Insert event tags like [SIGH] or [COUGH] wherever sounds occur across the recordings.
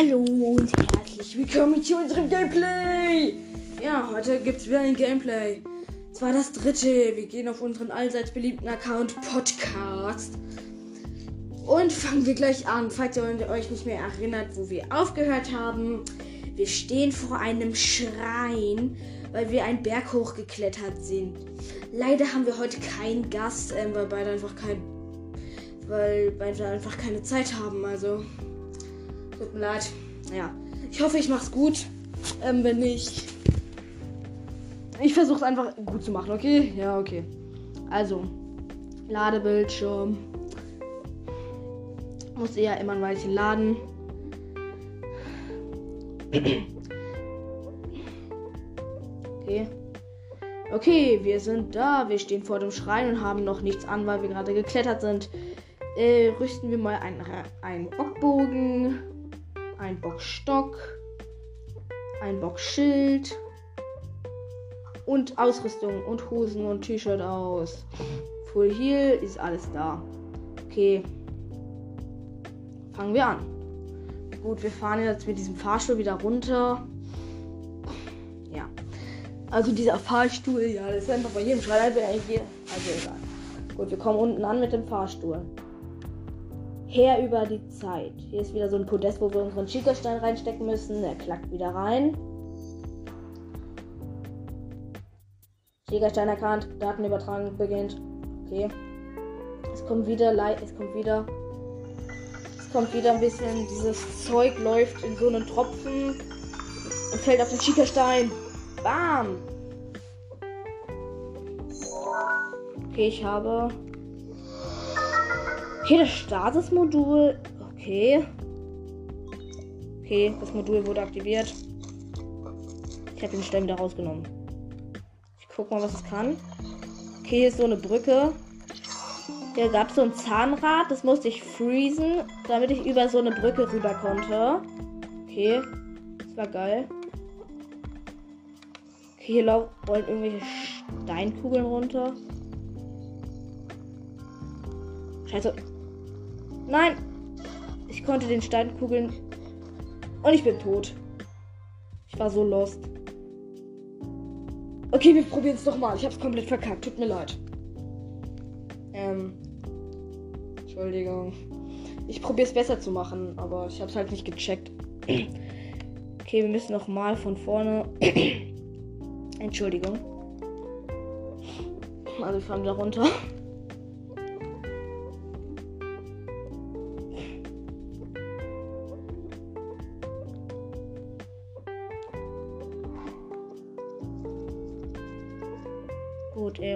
Hallo und herzlich willkommen zu unserem Gameplay. Ja, heute gibt es wieder ein Gameplay. Zwar das dritte. Wir gehen auf unseren allseits beliebten Account Podcast. Und fangen wir gleich an, falls ihr euch nicht mehr erinnert, wo wir aufgehört haben. Wir stehen vor einem Schrein, weil wir einen Berg hochgeklettert sind. Leider haben wir heute keinen Gast, ähm, weil beide einfach kein, weil beide einfach keine Zeit haben. Also tut mir leid. Ja, ich hoffe, ich mach's gut. Ähm, wenn nicht, ich versuche es einfach gut zu machen. Okay? Ja, okay. Also Ladebildschirm muss eher immer ein Weilchen laden. Okay. Okay, wir sind da. Wir stehen vor dem Schrein und haben noch nichts an, weil wir gerade geklettert sind. Äh, rüsten wir mal einen, einen Bockbogen, einen Bockstock, ein Bockschild und Ausrüstung und Hosen und T-Shirt aus. Full Heal ist alles da. Okay. Fangen wir an. Gut, wir fahren jetzt mit diesem Fahrstuhl wieder runter. Ja. Also dieser Fahrstuhl, ja, das ist einfach bei jedem Schreiner hier. Also egal. Gut, wir kommen unten an mit dem Fahrstuhl. Her über die Zeit. Hier ist wieder so ein Podest, wo wir unseren Schickerstein reinstecken müssen. Der klackt wieder rein. Schickerstein erkannt. Datenübertragung beginnt. Okay. Es kommt wieder, es kommt wieder kommt wieder ein bisschen, dieses Zeug läuft in so einen Tropfen und fällt auf den Schieferstein. Bam! Okay, ich habe. Okay, das Statusmodul. Okay. Okay, das Modul wurde aktiviert. Ich habe den Stein wieder rausgenommen. Ich guck mal, was es kann. Okay, hier ist so eine Brücke. Hier gab es so ein Zahnrad, das musste ich freezen, damit ich über so eine Brücke rüber konnte. Okay, das war geil. Okay, hier rollen irgendwelche Steinkugeln runter. Scheiße. Nein! Ich konnte den Steinkugeln. Und ich bin tot. Ich war so lost. Okay, wir probieren es nochmal. Ich hab's komplett verkackt. Tut mir leid. Ähm. Entschuldigung. Ich probiere es besser zu machen, aber ich habe es halt nicht gecheckt. Okay, wir müssen noch mal von vorne. Entschuldigung. Also wir fahren da runter.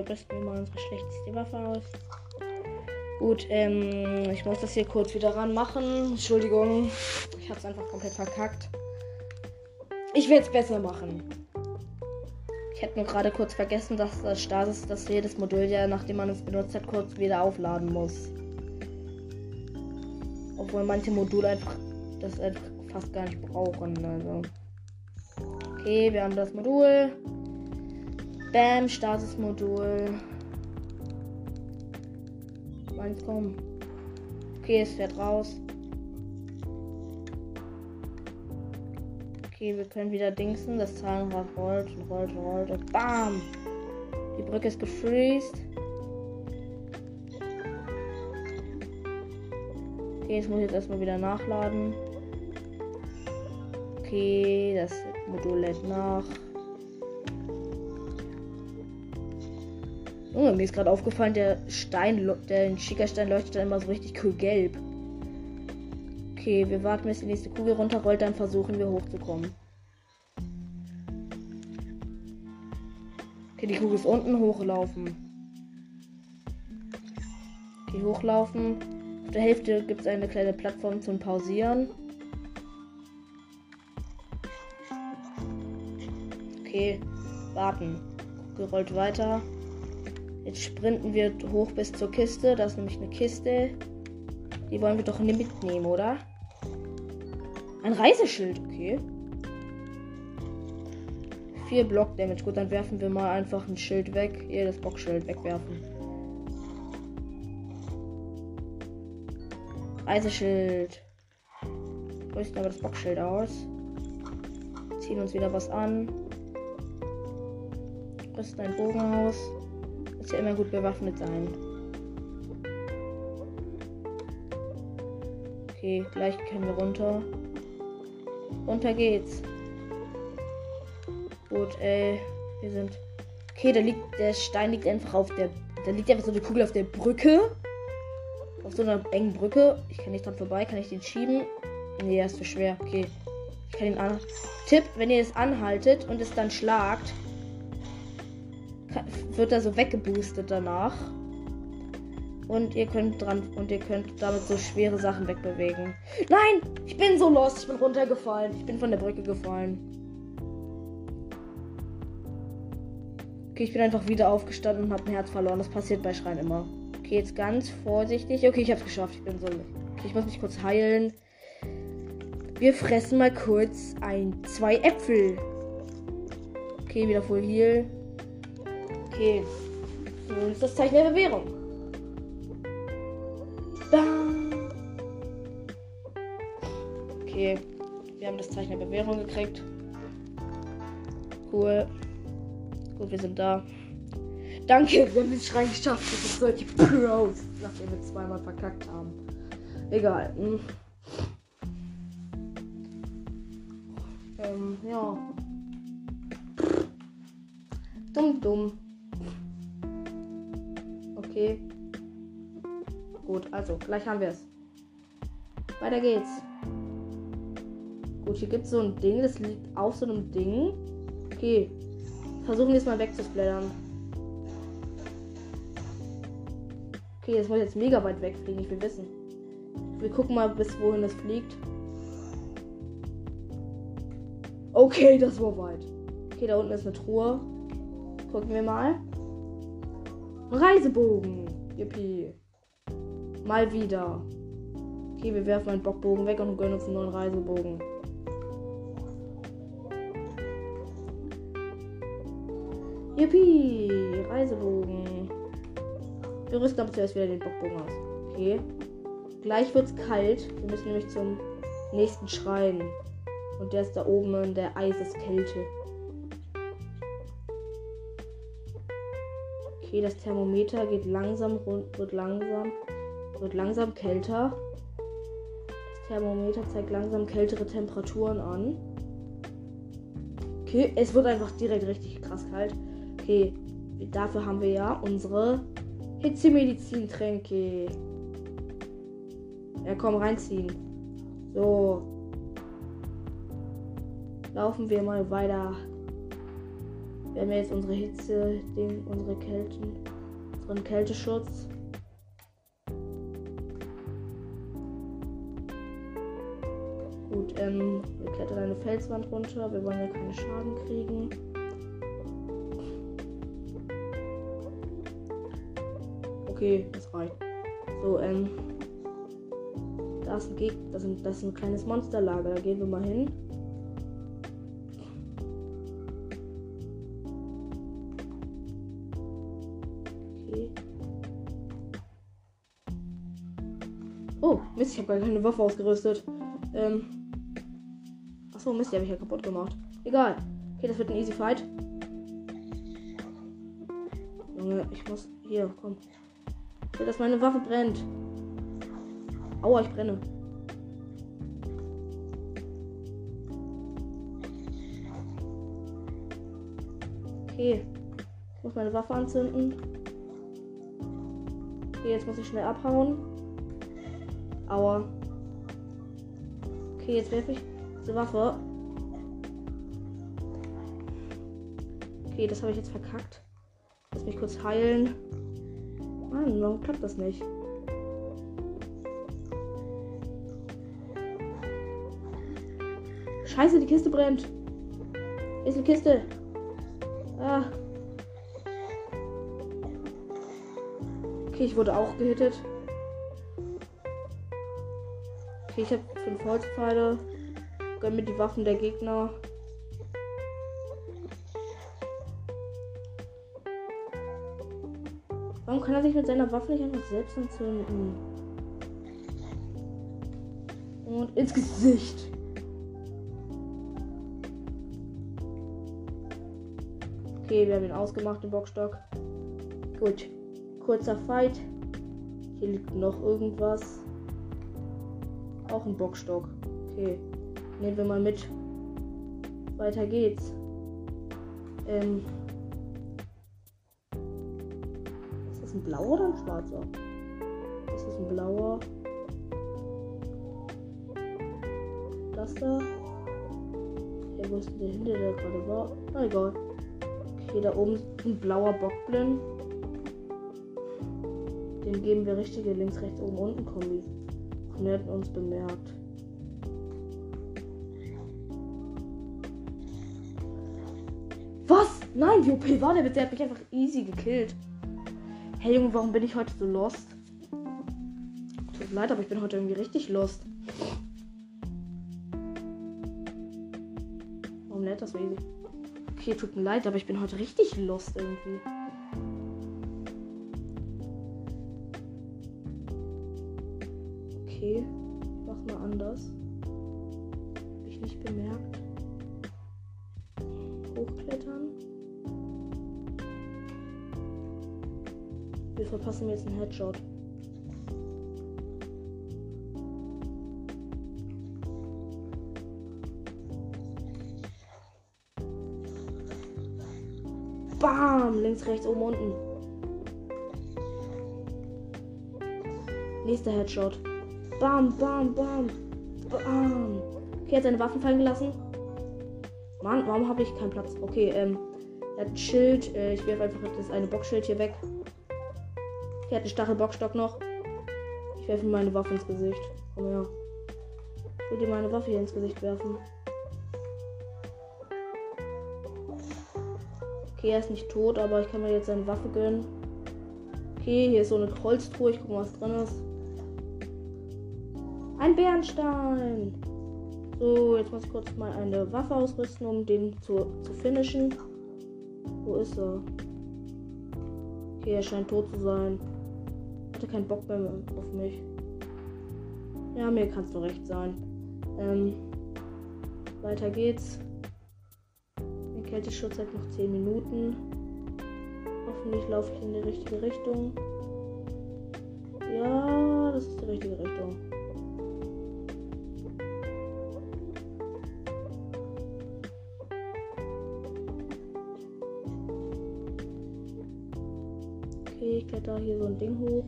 Rüsten wir mal unsere schlechteste Waffe aus. Gut, ähm, ich muss das hier kurz wieder ranmachen. Entschuldigung, ich habe es einfach komplett verkackt. Ich werde es besser machen. Ich hätte nur gerade kurz vergessen, dass das Stasis, dass jedes Modul ja, nachdem man es benutzt hat, kurz wieder aufladen muss. Obwohl manche Module einfach das einfach fast gar nicht brauchen. Also. Okay, wir haben das Modul. Bam, Stasis-Modul. Mann, komm. Okay, es fährt raus. Okay, wir können wieder dingsen. Das Zahnrad rollt und rollt und rollt und BAM! Die Brücke ist gefreezed. Okay, jetzt muss jetzt erstmal wieder nachladen. Okay, das Modul lädt nach. Oh, mir ist gerade aufgefallen, der Stein, der Schickerstein leuchtet dann immer so richtig cool gelb. Okay, wir warten, bis die nächste Kugel runterrollt, dann versuchen wir hochzukommen. Okay, die Kugel ist unten, hochlaufen. Okay, hochlaufen. Auf der Hälfte gibt es eine kleine Plattform zum Pausieren. Okay, warten. Gerollt weiter. Jetzt sprinten wir hoch bis zur Kiste. Das ist nämlich eine Kiste. Die wollen wir doch nicht mitnehmen, oder? Ein Reiseschild, okay. Vier Block Damage. Gut, dann werfen wir mal einfach ein Schild weg. Hier das Bockschild wegwerfen. Reiseschild. Rüsten aber das Bockschild aus. Ziehen uns wieder was an. Rüsten ein Bogen aus. Muss ja immer gut bewaffnet sein. Okay, gleich können wir runter. Runter geht's. Gut, ey. Wir sind. Okay, da liegt. Der Stein liegt einfach auf der. Da liegt einfach so eine Kugel auf der Brücke. Auf so einer engen Brücke. Ich kann nicht dran vorbei. Kann ich den schieben? Nee, er ist zu schwer. Okay. Ich kann ihn an. Tipp, wenn ihr es anhaltet und es dann schlagt, wird er so weggeboostet danach. Und ihr könnt dran und ihr könnt damit so schwere Sachen wegbewegen. Nein! Ich bin so lost. Ich bin runtergefallen. Ich bin von der Brücke gefallen. Okay, ich bin einfach wieder aufgestanden und habe ein Herz verloren. Das passiert bei Schreien immer. Okay, jetzt ganz vorsichtig. Okay, ich habe es geschafft. Ich bin so. Okay, ich muss mich kurz heilen. Wir fressen mal kurz ein, zwei Äpfel. Okay, wieder voll Heal. Okay. Nun ist das Zeichen der Bewährung. Okay. Wir haben das Zeichen der Bewährung gekriegt. Cool. Gut, wir sind da. Danke, wir haben den Schrein geschafft. Das sind solche Pros, nachdem wir zweimal verkackt haben. Egal. Hm. Ähm, ja. Dumm, dumm. Okay. Gut, also, gleich haben wir es. Weiter geht's. Gut, hier gibt es so ein Ding, das liegt auf so einem Ding. Okay. Versuchen wir es mal wegzusplattern. Okay, das muss jetzt mega weit wegfliegen, ich will wissen. Wir gucken mal, bis wohin es fliegt. Okay, das war weit. Okay, da unten ist eine Truhe. Gucken wir mal. Reisebogen. Yippie. Mal wieder. Okay, wir werfen einen Bockbogen weg und gönnen uns einen neuen Reisebogen. Yippie! Reisebogen. Wir rüsten aber zuerst wieder den Bockbogen aus. Okay. Gleich wird's kalt. Wir müssen nämlich zum nächsten Schrein. Und der ist da oben in der Eiseskälte. Okay, das Thermometer geht langsam rund, wird langsam, wird langsam kälter. Das Thermometer zeigt langsam kältere Temperaturen an. Okay, es wird einfach direkt richtig krass kalt. Okay, dafür haben wir ja unsere Hitzemedizintränke. Ja, komm, reinziehen. So. Laufen wir mal weiter. Wir haben jetzt unsere Hitze, den, unsere Kälten, unseren Kälteschutz. Gut, ähm, wir klettern eine Felswand runter. Wir wollen ja keine Schaden kriegen. Okay, das reicht. So, ähm. Da ist ein Gegner, das, das ist ein kleines Monsterlager. Da gehen wir mal hin. Oh, Mist, ich habe gar keine Waffe ausgerüstet. Ähm. Achso, Mist, die habe ich ja kaputt gemacht. Egal. Okay, das wird ein easy fight. Junge, ich muss. Hier, komm. Ich will, dass meine Waffe brennt. Aua, ich brenne. Okay. Ich muss meine Waffe anzünden. Okay, jetzt muss ich schnell abhauen. Aua. Okay, jetzt werfe ich diese Waffe. Okay, das habe ich jetzt verkackt. Lass mich kurz heilen. Mann, warum klappt das nicht? Scheiße, die Kiste brennt. Ist die Kiste. Ah. Okay, ich wurde auch gehittet. Okay, ich habe fünf Holzpfeile. Gönn mir die Waffen der Gegner. kann er sich mit seiner Waffe nicht einfach selbst entzünden? Und ins Gesicht. Okay, wir haben ihn ausgemacht, den Bockstock. Gut. Kurzer Fight. Hier liegt noch irgendwas. Auch ein Bockstock. Okay. Nehmen wir mal mit. Weiter geht's. Ähm. Ist das ein blauer oder ein schwarzer? Das ist ein blauer. Das da. Ist denn der hinter, der gerade war? Na egal. Okay, da oben ist ein blauer Bockblind. Dem geben wir richtige links, rechts, oben, unten Kombi. Und er hat uns bemerkt. Was? Nein, wie OP war der? Der hat mich einfach easy gekillt. Hey Junge, warum bin ich heute so lost? Tut mir leid, aber ich bin heute irgendwie richtig lost. Warum lädt das so easy? Okay, tut mir leid, aber ich bin heute richtig lost irgendwie. Jetzt einen Headshot. Bam! Links, rechts, oben, unten. Nächster Headshot. Bam, bam, bam. Bam. Okay, hat seine Waffen fallen gelassen. Mann, warum habe ich keinen Platz? Okay, ähm. Er hat ein Schild. Äh, ich werfe einfach das eine Boxschild hier weg. Er hat einen Stachelbockstock noch. Ich werfe ihm meine Waffe ins Gesicht. Komm her. Ich will dir meine Waffe hier ins Gesicht werfen. Okay, er ist nicht tot, aber ich kann mir jetzt seine Waffe gönnen. Okay, hier ist so eine Holztruhe. Ich gucke mal, was drin ist. Ein Bernstein. So, jetzt muss ich kurz mal eine Waffe ausrüsten, um den zu, zu finishen. Wo ist er? Okay, er scheint tot zu sein. Hatte keinen Bock mehr auf mich. Ja, mir kann es doch recht sein. Ähm, weiter geht's. Der Kälteschutz hat noch 10 Minuten. Hoffentlich laufe ich in die richtige Richtung. Ja, das ist die richtige Richtung. Okay, ich kletter hier so ein Ding hoch.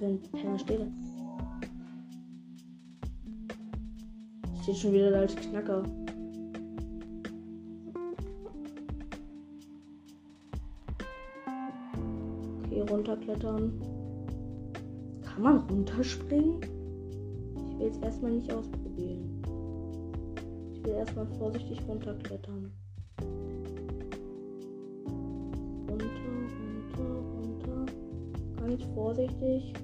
Für ein Penner steht da? Steht schon wieder der alte Knacker. Okay, runterklettern. Kann man runterspringen? Ich will jetzt erstmal nicht ausprobieren. Ich will erstmal vorsichtig runterklettern. Runter, runter, runter. Ganz vorsichtig.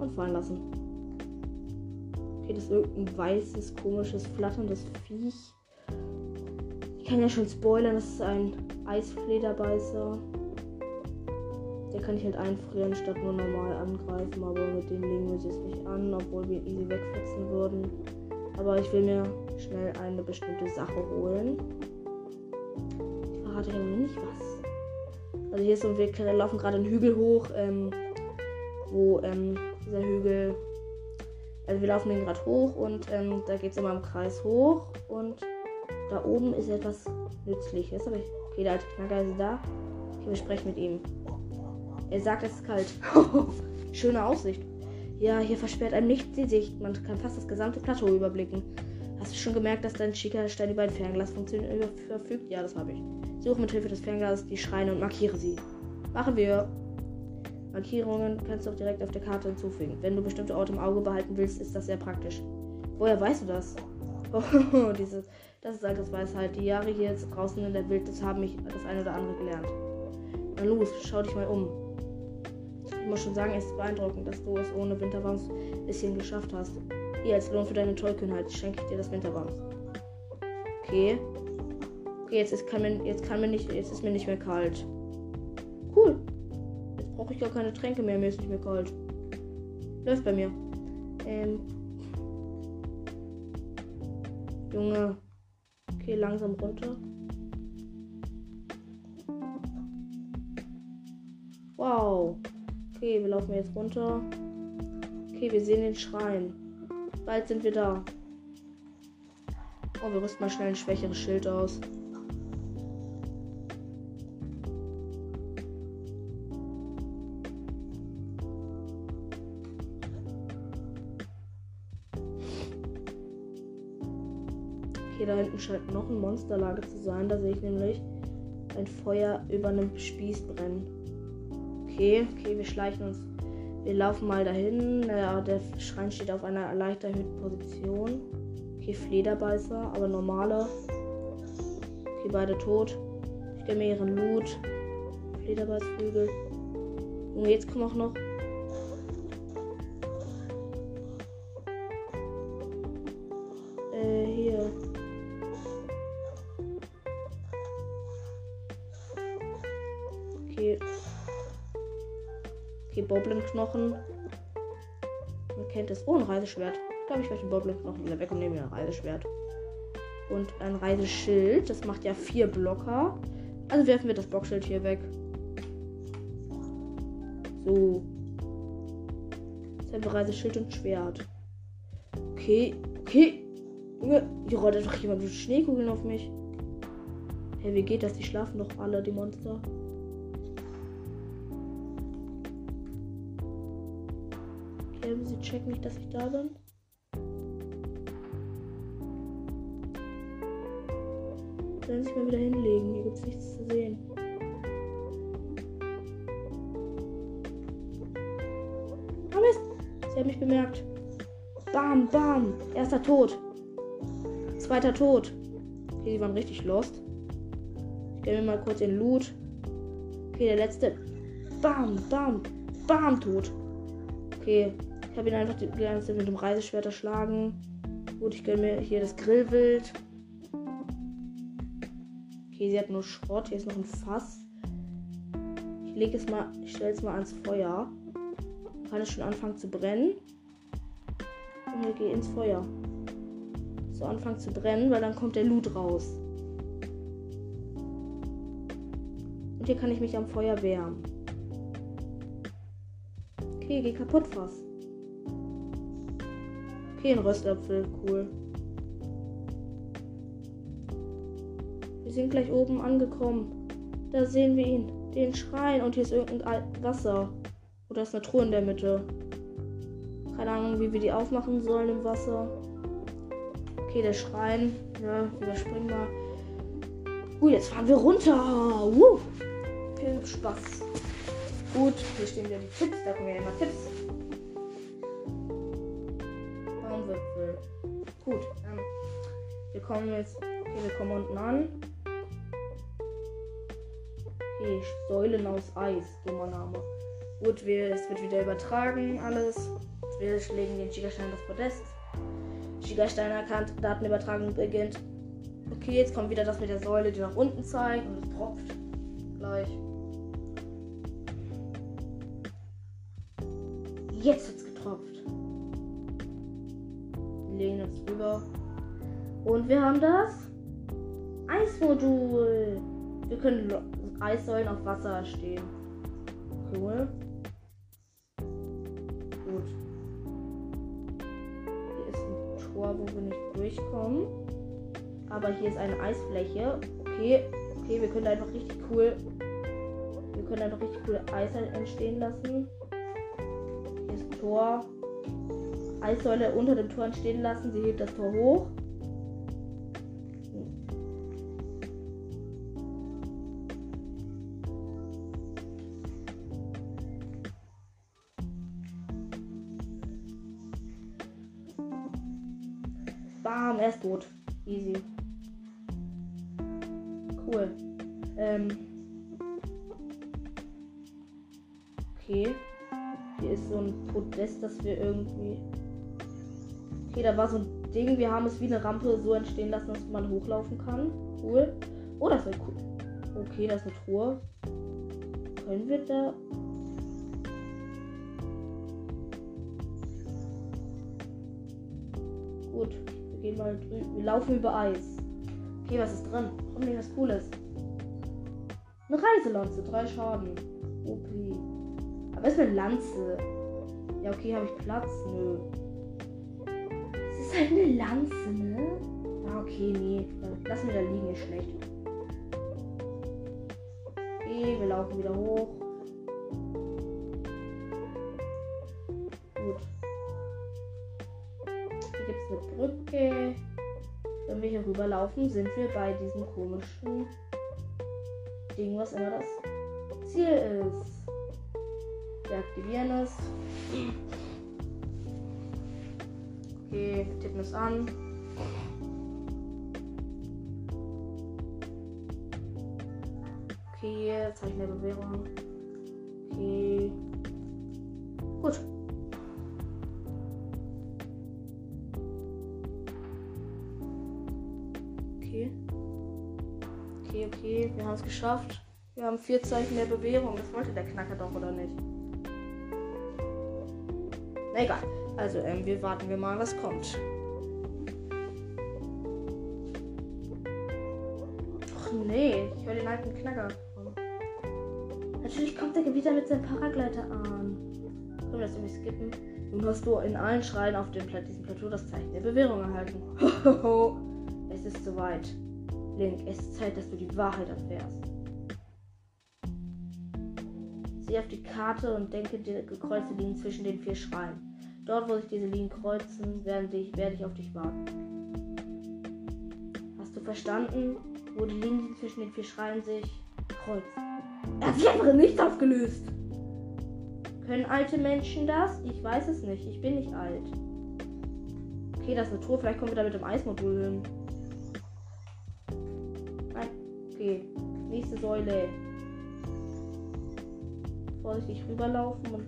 Und fallen lassen. Okay, das ist irgendein weißes, komisches, flatterndes Viech. Ich kann ja schon spoilern, das ist ein Eisflederbeißer. Der kann ich halt einfrieren, statt nur normal angreifen. Aber mit dem legen wir uns jetzt nicht an, obwohl wir easy wegfetzen würden. Aber ich will mir schnell eine bestimmte Sache holen. Ich verrate ja nicht was. Also hier ist so ein Weg, wir laufen gerade einen Hügel hoch, ähm, wo ähm, dieser Hügel. Also wir laufen den gerade hoch und ähm, da geht es immer im Kreis hoch und da oben ist etwas Nützliches. Aber ich, okay, der alte Knacker ist da. Okay, wir sprechen mit ihm. Er sagt, es ist kalt. [LAUGHS] Schöne Aussicht. Ja, hier versperrt einem nicht die Sicht. Man kann fast das gesamte Plateau überblicken. Hast du schon gemerkt, dass dein schicker Stein über ein Fernglasfunktion verfügt? Ja, das habe ich. Suche mit Hilfe des Fernglases die Schreine und markiere sie. Machen wir. Markierungen kannst du auch direkt auf der Karte hinzufügen. Wenn du bestimmte Orte im Auge behalten willst, ist das sehr praktisch. Woher weißt du das? Oh, [LAUGHS] dieses, das ist Altersweisheit. Die Jahre hier draußen in der Wildnis haben mich das eine oder andere gelernt. Na los, schau dich mal um. Ich muss schon sagen, es ist beeindruckend, dass du es ohne Winterwams ein bisschen geschafft hast. Hier als Lohn für deine Tollkühnheit schenke ich dir das Winterwams. Okay. Okay, jetzt ist, kann mir, jetzt kann mir nicht, jetzt ist mir nicht mehr kalt. Gar keine Tränke mehr, mir ist nicht mehr kalt. Läuft bei mir. Ähm. Junge. Okay, langsam runter. Wow. Okay, wir laufen jetzt runter. Okay, wir sehen den Schrein. Bald sind wir da. Oh, wir rüsten mal schnell ein schwächeres Schild aus. Da hinten scheint noch ein Monsterlager zu sein. Da sehe ich nämlich ein Feuer über einem Spieß brennen. Okay, okay, wir schleichen uns. Wir laufen mal dahin. Ja, der Schrein steht auf einer leicht erhöhten Position. Okay, Flederbeißer, aber normale. Okay, beide tot. Ich gebe mir ihren Loot. Flederbeißflügel. Und jetzt kommen auch noch. Okay, Boblin-Knochen. Man kennt es. Oh, ein Reiseschwert. Ich glaube, ich möchte den Boblin-Knochen wieder weg und nehme mir ein Reiseschwert. Und ein Reiseschild. Das macht ja vier Blocker. Also werfen wir das Blockschild hier weg. So. Jetzt haben wir Reiseschild und Schwert. Okay. Okay. Junge, hier rollt einfach jemand mit Schneekugeln auf mich. Hey, wie geht das? Die schlafen doch alle, die Monster. Checken nicht, dass ich da bin. Sollen sich mal wieder hinlegen. Hier gibt es nichts zu sehen. Ah Mist! Sie haben mich bemerkt. Bam, bam. Erster Tod. Zweiter Tod. Okay, die waren richtig lost. Ich gebe mir mal kurz den Loot. Okay, der letzte. Bam, bam, bam, tot. Okay, ich habe ihn einfach die ganze mit dem Reiseschwert erschlagen. Gut, ich gönne mir hier das Grillwild. Okay, sie hat nur Schrott. Hier ist noch ein Fass. Ich lege es mal, ich stelle es mal ans Feuer. Kann es schon anfangen zu brennen. Und wir gehen ins Feuer. So anfangen zu brennen, weil dann kommt der Loot raus. Und hier kann ich mich am Feuer wärmen. Okay, geh kaputt fast. Okay, ein Röstapfel, cool. Wir sind gleich oben angekommen. Da sehen wir ihn. Den Schrein. Und hier ist irgendein Wasser. Oder ist eine Truhe in der Mitte. Keine Ahnung, wie wir die aufmachen sollen im Wasser. Okay, der Schrein. Ja, überspringen wir. Uh, jetzt fahren wir runter. Uh. Viel Spaß. Gut, hier stehen wieder die Tipps. Da kommen ja immer Tipps. Baumwipfel. Gut. Ähm, wir kommen jetzt. Okay, wir kommen unten an. Okay, Säulen aus Eis. Dummer Name. Gut, wir, es wird wieder übertragen, alles. Wir legen den Gigastein das Podest. Gigastein erkannt, Datenübertragung beginnt. Okay, jetzt kommt wieder das mit der Säule, die nach unten zeigt und es tropft. Gleich. Jetzt wir haben das Eismodul. Wir können Eissäulen auf Wasser stehen. Cool. Gut. Hier ist ein Tor, wo wir nicht durchkommen. Aber hier ist eine Eisfläche. Okay. Okay, wir können einfach richtig cool. Wir können einfach richtig cool Eis entstehen lassen. Hier ist ein Tor. Eissäule unter dem Tor entstehen lassen. Sie hebt das Tor hoch. Er ist tot. Easy. Cool. Ähm. Okay. Hier ist so ein Podest, das wir irgendwie. Okay, da war so ein Ding. Wir haben es wie eine Rampe so entstehen lassen, dass man hochlaufen kann. Cool. Oh, das wird cool. Okay, das ist eine Truhe. Können wir da. Gehen mal drüben. Wir laufen über Eis. Okay, was ist drin? Hoffentlich was Cooles. Eine Reiselanze, drei Schaden. OP. Aber ist eine Lanze. Ja, okay, habe ich Platz? Nö. Es ist halt eine Lanze, ne? Ah, okay, nee. Lass mir da liegen, ist schlecht. Okay, wir laufen wieder hoch. Eine Brücke. Wenn wir hier rüberlaufen, sind wir bei diesem komischen Ding, was immer das Ziel ist. Wir aktivieren es. Okay, wir tippen es an. Okay, Zeichen der Bewährung. Okay. Gut. Wir haben es geschafft. Wir haben vier Zeichen der Bewährung. Das wollte der Knacker doch, oder nicht? Na egal. Also, ähm, wir warten wir mal, was kommt. Ach nee, ich höre den alten Knacker. Natürlich kommt er wieder mit seinem Paragleiter an. Können wir das irgendwie skippen? Nun hast du in allen Schreien auf dem Pla diesem Plateau das Zeichen der Bewährung erhalten. [LAUGHS] es ist soweit. Link, es ist Zeit, dass du die Wahrheit erfährst. Sieh auf die Karte und denke die gekreuzte Linien zwischen den vier Schreien. Dort, wo sich diese Linien kreuzen, werde ich, werde ich auf dich warten. Hast du verstanden, wo die Linien zwischen den vier Schreien sich kreuzen? Er hat sich einfach nichts aufgelöst. Können alte Menschen das? Ich weiß es nicht. Ich bin nicht alt. Okay, das ist eine Truhe. Vielleicht kommen wir da mit dem Eismodul hin. Okay. Nächste Säule. Vorsichtig rüberlaufen und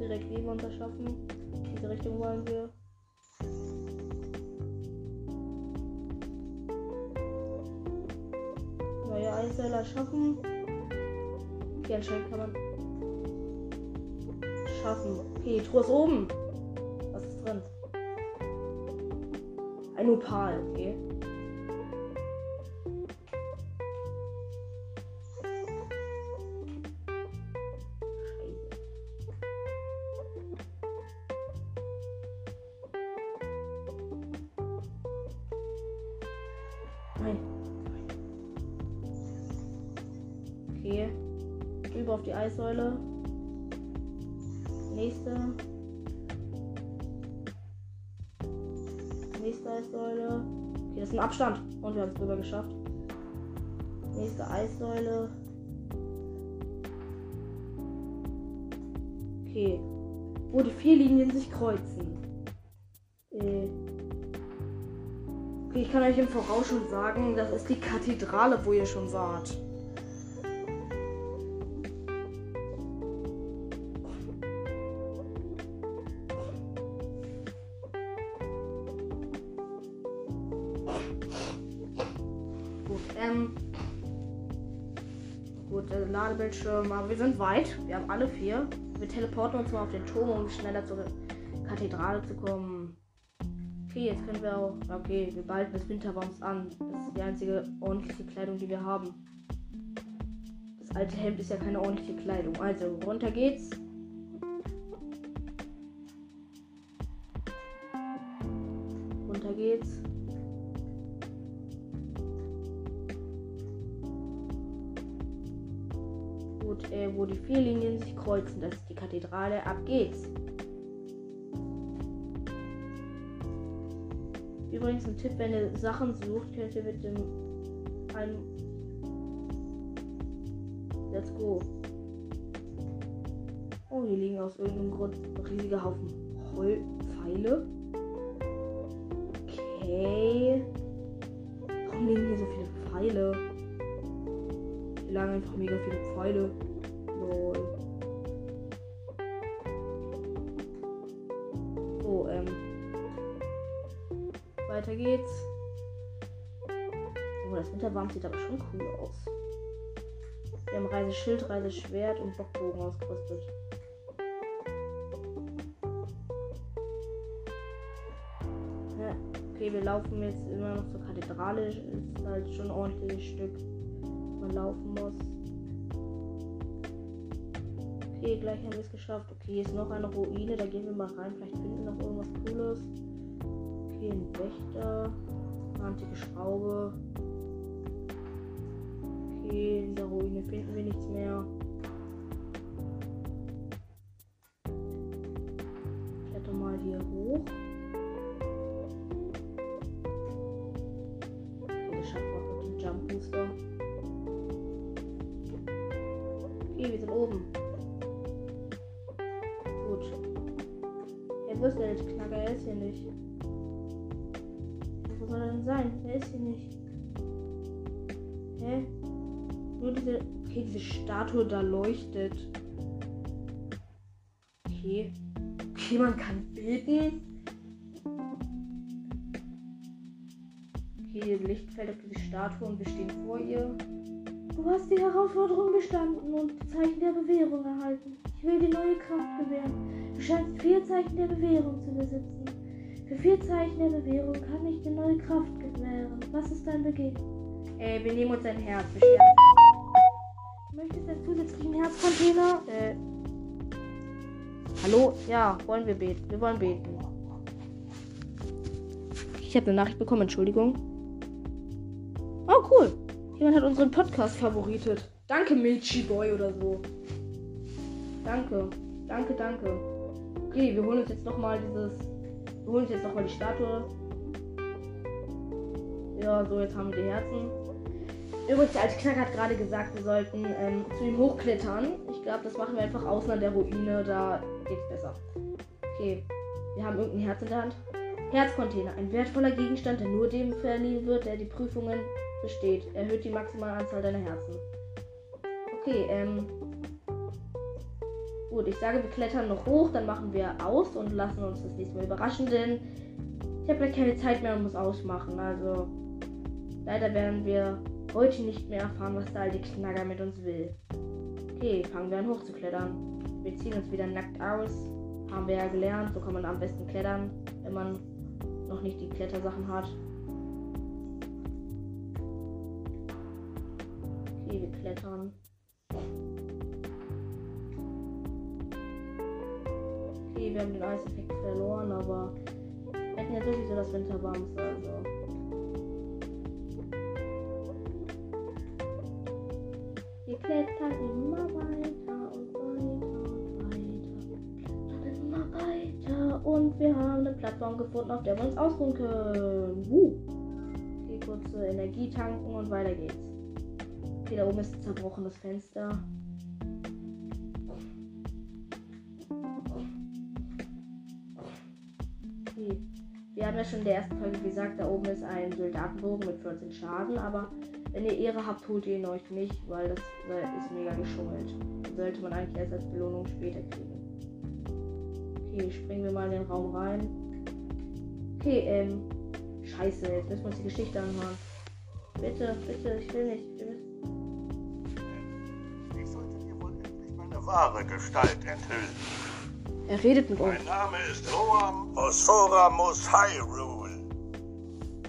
direkt neben uns erschaffen. Diese Richtung wollen wir. Neue Einzeller schaffen. Okay, anscheinend kann man schaffen. Okay, Truhe ist oben. Ein Opal, Abstand. Und wir haben es drüber geschafft. Nächste Eissäule. Okay. Wo die vier Linien sich kreuzen. Äh. Okay, ich kann euch im Voraus schon sagen, das ist die Kathedrale, wo ihr schon wart. Der Ladebildschirm, aber wir sind weit. Wir haben alle vier. Wir teleporten uns mal auf den Turm, um schneller zur Kathedrale zu kommen. Okay, jetzt können wir auch. Okay, wir behalten das Winterbaums an. Das ist die einzige ordentliche Kleidung, die wir haben. Das alte Hemd ist ja keine ordentliche Kleidung. Also, runter geht's. Runter geht's. Äh, wo die vier Linien sich kreuzen, das ist die Kathedrale. Ab geht's. Übrigens ein Tipp, wenn ihr Sachen sucht, könnt ihr mit dem einem Let's go. Oh, hier liegen aus irgendeinem Grund riesige Haufen Heulpfeile. Okay. Warum liegen hier so viele Pfeile? Hier lagen einfach mega viele Pfeile. Sieht aber schon cool aus. Wir haben Reiseschild, Reiseschwert und Bockbogen ausgerüstet. Ja, okay, wir laufen jetzt immer noch zur Kathedrale. Ist halt schon ein ordentliches Stück, man laufen muss. Okay, gleich haben wir es geschafft. Okay, hier ist noch eine Ruine. Da gehen wir mal rein. Vielleicht finden wir noch irgendwas Cooles. Okay, ein Wächter. Eine antike Schraube. In der Ruine finden wir nichts mehr. Okay, diese Statue da leuchtet. Okay. Okay, man kann beten. Okay, Licht fällt auf diese Statue und wir stehen vor ihr. Du hast die Herausforderung bestanden und Zeichen der Bewährung erhalten. Ich will dir neue Kraft gewähren. Du scheinst vier Zeichen der Bewährung zu besitzen. Für vier Zeichen der Bewährung kann ich dir neue Kraft gewähren. Was ist dein Beginn? Äh, wir nehmen uns ein Herz. Wir. Möchtest du einen zusätzlichen Herzcontainer? Äh. Hallo? Ja, wollen wir beten. Wir wollen beten. Ich habe eine Nachricht bekommen, Entschuldigung. Oh, cool. Jemand hat unseren Podcast favoritet. Danke, Milchi Boy oder so. Danke. Danke, danke. Okay, wir holen uns jetzt nochmal dieses. Wir holen uns jetzt nochmal die Statue. Ja, so, jetzt haben wir die Herzen. Übrigens, der alte Knack hat gerade gesagt, wir sollten ähm, zu ihm hochklettern. Ich glaube, das machen wir einfach außen an der Ruine. Da geht's besser. Okay, wir haben irgendein Herz in der Hand. Herzcontainer. Ein wertvoller Gegenstand, der nur dem verliehen wird, der die Prüfungen besteht. Erhöht die maximale Anzahl deiner Herzen. Okay, ähm. Gut, ich sage, wir klettern noch hoch, dann machen wir aus und lassen uns das nächste Mal überraschen, denn ich habe gleich keine Zeit mehr und muss ausmachen. Also, leider werden wir heute nicht mehr erfahren, was der alte Knacker mit uns will. Okay, fangen wir an hochzuklettern. Wir ziehen uns wieder nackt aus. Haben wir ja gelernt, so kann man am besten klettern, wenn man noch nicht die Klettersachen hat. Okay, wir klettern. Okay, wir haben den Eiseffekt verloren, aber wir hätten ja sowieso das Winterwarmste, also. Klettern immer weiter und weiter und weiter. Immer weiter. Und wir haben eine Plattform gefunden, auf der wir uns ausruhen können. Uh. Okay, kurze Energie tanken und weiter geht's. Okay, da oben ist ein zerbrochenes Fenster. Wir haben ja schon in der ersten Folge gesagt, da oben ist ein Soldatenbogen mit 14 Schaden, aber wenn ihr Ehre habt, holt ihr ihn euch nicht, weil das ist mega geschummelt. Sollte man eigentlich erst als Belohnung später kriegen. Okay, springen wir mal in den Raum rein. Okay, ähm. Scheiße, jetzt müssen wir uns die Geschichte anhören. Bitte, bitte, ich will nicht. Ich will Ich sollte dir wohl endlich meine wahre Gestalt enthüllen. Er redet mit uns. Mein Name ist Roam Osforamus Hyrule.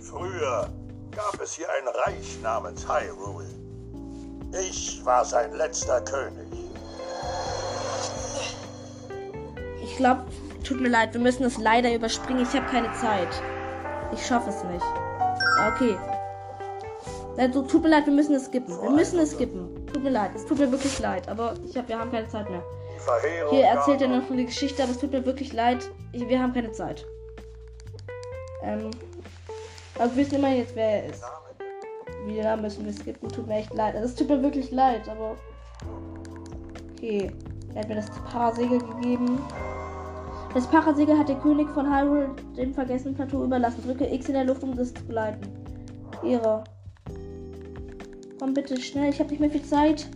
Früher gab es hier ein Reich namens Hyrule. Ich war sein letzter König. Ich glaube, tut mir leid, wir müssen es leider überspringen. Ich habe keine Zeit. Ich schaffe es nicht. Okay. Also, tut mir leid, wir müssen es skippen. Wir müssen es skippen. Tut mir leid, es tut mir wirklich leid, aber ich hab, wir haben keine Zeit mehr. Hier erzählt er noch eine Geschichte, aber es tut mir wirklich leid. Wir haben keine Zeit. Ähm. Wir wissen immer jetzt, wer er ist. Wieder müssen wir skippen. Tut mir echt leid. Also, es tut mir wirklich leid, aber. Okay. Er hat mir das Parasegel gegeben. Das Parasegel hat der König von Hyrule dem vergessenen Plateau überlassen. Drücke X in der Luft, um das zu gleiten. Ehre. Komm bitte schnell, ich habe nicht mehr viel Zeit.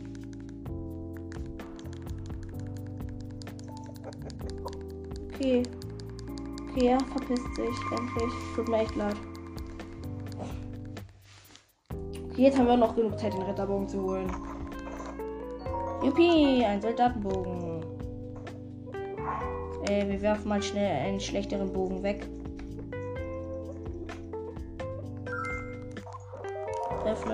Okay. Okay, er verpisst sich endlich. Tut mir echt leid. Jetzt haben wir noch genug Zeit, den Ritterbogen zu holen. Juppie, ein Soldatenbogen. Äh, wir werfen mal schnell einen schlechteren Bogen weg. Treffen.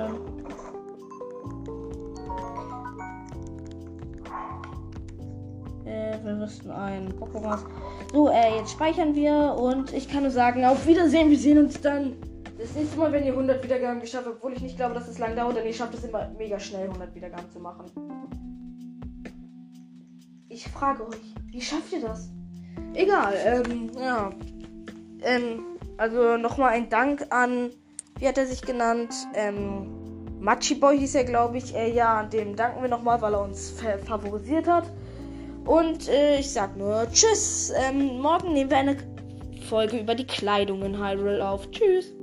Äh, wir rüsten ein Pokémon. So, äh, jetzt speichern wir und ich kann nur sagen, auf Wiedersehen. Wir sehen uns dann das nächste Mal, wenn ihr 100 Wiedergaben geschafft habt, obwohl ich nicht glaube, dass es lang dauert, denn ihr schafft es immer mega schnell, 100 Wiedergaben zu machen. Ich frage euch, wie schafft ihr das? Egal, ähm, ja. Ähm, also nochmal ein Dank an, wie hat er sich genannt? Ähm, Machiboy hieß er, glaube ich. Äh, ja, dem danken wir nochmal, weil er uns favorisiert hat. Und äh, ich sag nur Tschüss. Ähm, morgen nehmen wir eine Folge über die Kleidung in Hyrule auf. Tschüss.